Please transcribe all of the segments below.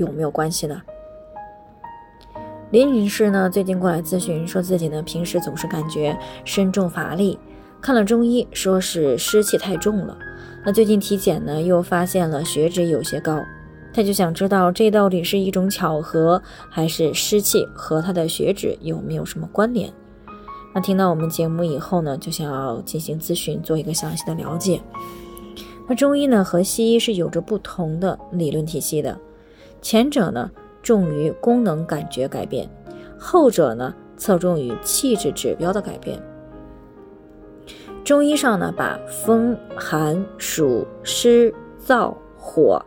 有没有关系呢？林女士呢，最近过来咨询，说自己呢平时总是感觉身重乏力，看了中医，说是湿气太重了。那最近体检呢，又发现了血脂有些高，她就想知道这到底是一种巧合，还是湿气和她的血脂有没有什么关联？那听到我们节目以后呢，就想要进行咨询，做一个详细的了解。那中医呢和西医是有着不同的理论体系的，前者呢。重于功能感觉改变，后者呢侧重于气质指标的改变。中医上呢把风寒暑湿燥火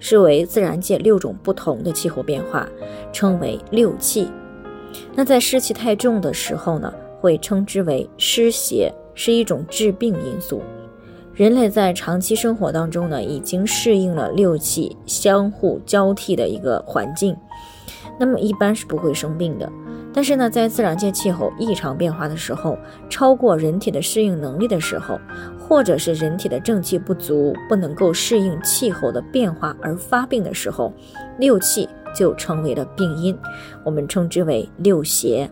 视为自然界六种不同的气候变化，称为六气。那在湿气太重的时候呢，会称之为湿邪，是一种致病因素。人类在长期生活当中呢，已经适应了六气相互交替的一个环境，那么一般是不会生病的。但是呢，在自然界气候异常变化的时候，超过人体的适应能力的时候，或者是人体的正气不足，不能够适应气候的变化而发病的时候，六气就成为了病因，我们称之为六邪。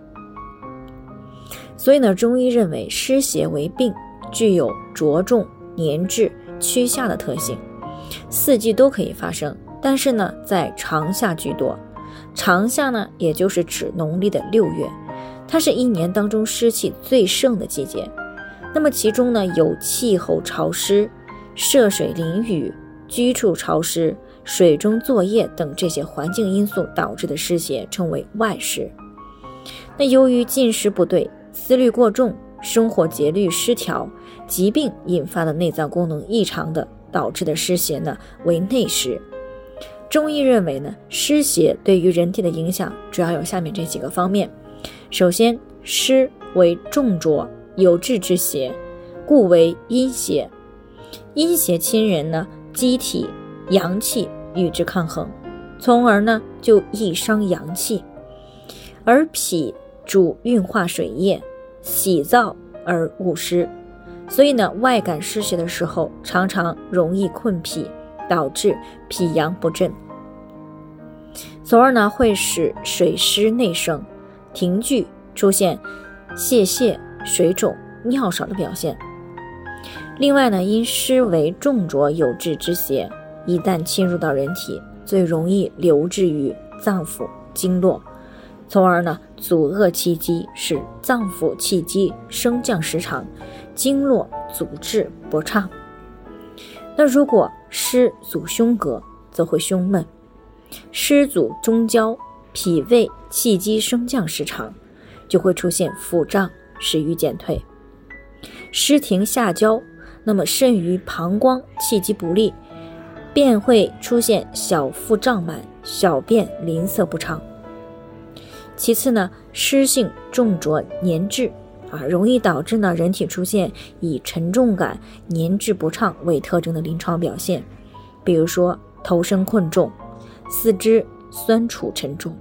所以呢，中医认为湿邪为病，具有着重。年滞、趋夏的特性，四季都可以发生，但是呢，在长夏居多。长夏呢，也就是指农历的六月，它是一年当中湿气最盛的季节。那么其中呢，有气候潮湿、涉水淋雨、居处潮湿、水中作业等这些环境因素导致的湿邪，称为外湿。那由于进食不对、思虑过重、生活节律失调。疾病引发的内脏功能异常的导致的湿邪呢，为内湿。中医认为呢，湿邪对于人体的影响主要有下面这几个方面。首先，湿为重浊有滞之邪，故为阴邪。阴邪侵人呢，机体阳气与之抗衡，从而呢就易伤阳气。而脾主运化水液，喜燥而恶湿。所以呢，外感湿邪的时候，常常容易困脾，导致脾阳不振，从而呢会使水湿内生，停聚，出现泄泻、水肿、尿少的表现。另外呢，因湿为重浊有滞之邪，一旦侵入到人体，最容易留滞于脏腑经络，从而呢阻遏气机，使脏腑气机升降失常。经络阻滞不畅，那如果湿阻胸膈，则会胸闷；湿阻中焦，脾胃气机升降失常，就会出现腹胀、食欲减退；湿停下焦，那么肾于膀胱气机不利，便会出现小腹胀满、小便淋涩不畅。其次呢，湿性重浊粘滞。啊，容易导致呢人体出现以沉重感、粘滞不畅为特征的临床表现，比如说头身困重、四肢酸楚沉重、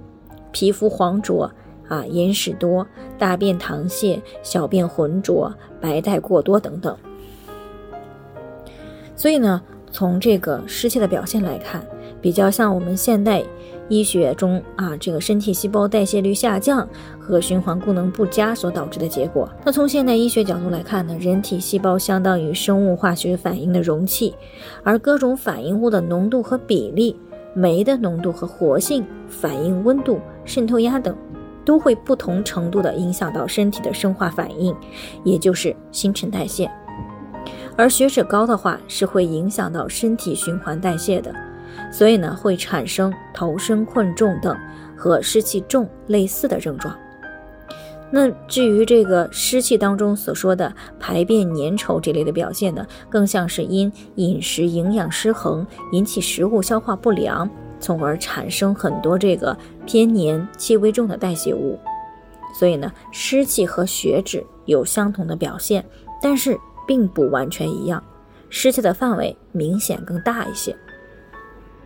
皮肤黄浊啊、眼屎多、大便溏泻、小便浑浊、白带过多等等。所以呢，从这个湿气的表现来看，比较像我们现代。医学中啊，这个身体细胞代谢率下降和循环功能不佳所导致的结果。那从现代医学角度来看呢，人体细胞相当于生物化学反应的容器，而各种反应物的浓度和比例、酶的浓度和活性、反应温度、渗透压等，都会不同程度的影响到身体的生化反应，也就是新陈代谢。而血脂高的话，是会影响到身体循环代谢的。所以呢，会产生头身困重等和湿气重类似的症状。那至于这个湿气当中所说的排便粘稠这类的表现呢，更像是因饮食营养失衡引起食物消化不良，从而产生很多这个偏黏、气味重的代谢物。所以呢，湿气和血脂有相同的表现，但是并不完全一样。湿气的范围明显更大一些。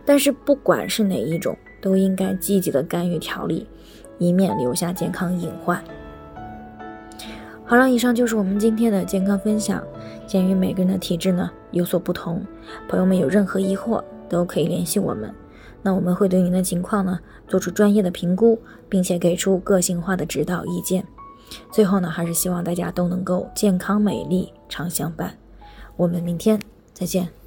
但是不管是哪一种，都应该积极的干预调理，以免留下健康隐患。好了，以上就是我们今天的健康分享。鉴于每个人的体质呢有所不同，朋友们有任何疑惑都可以联系我们。那我们会对您的情况呢做出专业的评估，并且给出个性化的指导意见。最后呢，还是希望大家都能够健康美丽常相伴。我们明天再见。